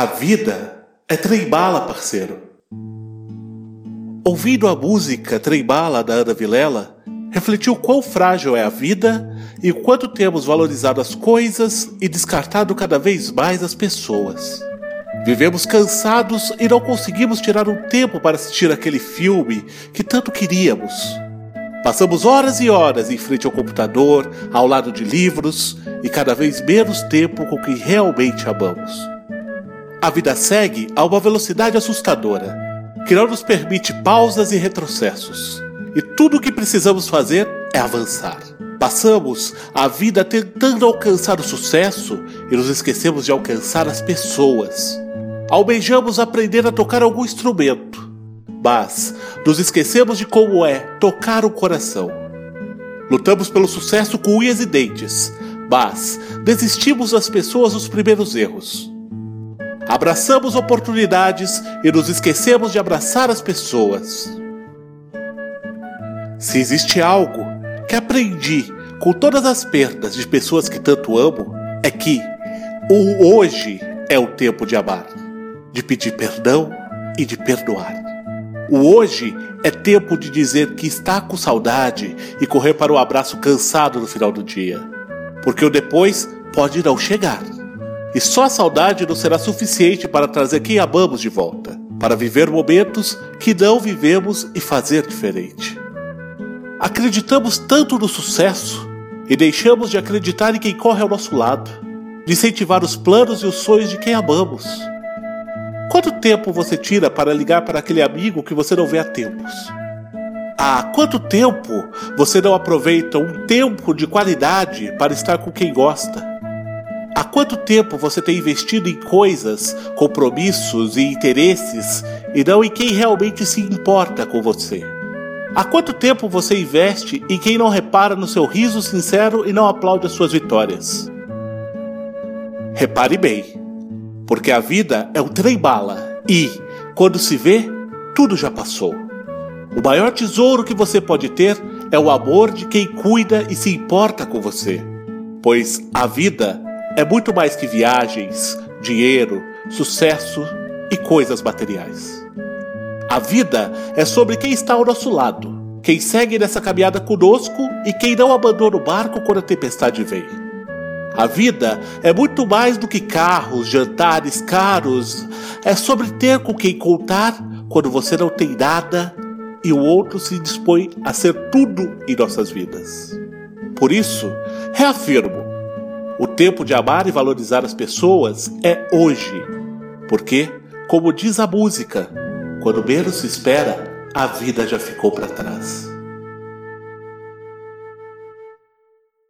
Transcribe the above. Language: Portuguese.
A vida é trem-bala, parceiro. Ouvindo a música Trem-bala da Ana Vilela, refletiu quão frágil é a vida e quanto temos valorizado as coisas e descartado cada vez mais as pessoas. Vivemos cansados e não conseguimos tirar um tempo para assistir aquele filme que tanto queríamos. Passamos horas e horas em frente ao computador, ao lado de livros e cada vez menos tempo com quem realmente amamos. A vida segue a uma velocidade assustadora, que não nos permite pausas e retrocessos. E tudo o que precisamos fazer é avançar. Passamos a vida tentando alcançar o sucesso e nos esquecemos de alcançar as pessoas. Almejamos aprender a tocar algum instrumento, mas nos esquecemos de como é tocar o coração. Lutamos pelo sucesso com unhas e dentes, mas desistimos das pessoas nos primeiros erros. Abraçamos oportunidades e nos esquecemos de abraçar as pessoas. Se existe algo que aprendi com todas as perdas de pessoas que tanto amo, é que o hoje é o tempo de amar, de pedir perdão e de perdoar. O hoje é tempo de dizer que está com saudade e correr para o abraço cansado no final do dia, porque o depois pode não chegar. E só a saudade não será suficiente para trazer quem amamos de volta, para viver momentos que não vivemos e fazer diferente. Acreditamos tanto no sucesso e deixamos de acreditar em quem corre ao nosso lado, de incentivar os planos e os sonhos de quem amamos. Quanto tempo você tira para ligar para aquele amigo que você não vê há tempos? Há quanto tempo você não aproveita um tempo de qualidade para estar com quem gosta? Há quanto tempo você tem investido em coisas, compromissos e interesses e não em quem realmente se importa com você? Há quanto tempo você investe em quem não repara no seu riso sincero e não aplaude as suas vitórias? Repare bem, porque a vida é um trem-bala e, quando se vê, tudo já passou. O maior tesouro que você pode ter é o amor de quem cuida e se importa com você, pois a vida é muito mais que viagens, dinheiro, sucesso e coisas materiais. A vida é sobre quem está ao nosso lado, quem segue nessa caminhada conosco e quem não abandona o barco quando a tempestade vem. A vida é muito mais do que carros, jantares caros. É sobre ter com quem contar quando você não tem nada e o outro se dispõe a ser tudo em nossas vidas. Por isso, reafirmo: o tempo de amar e valorizar as pessoas é hoje. Porque, como diz a música, quando menos se espera, a vida já ficou para trás.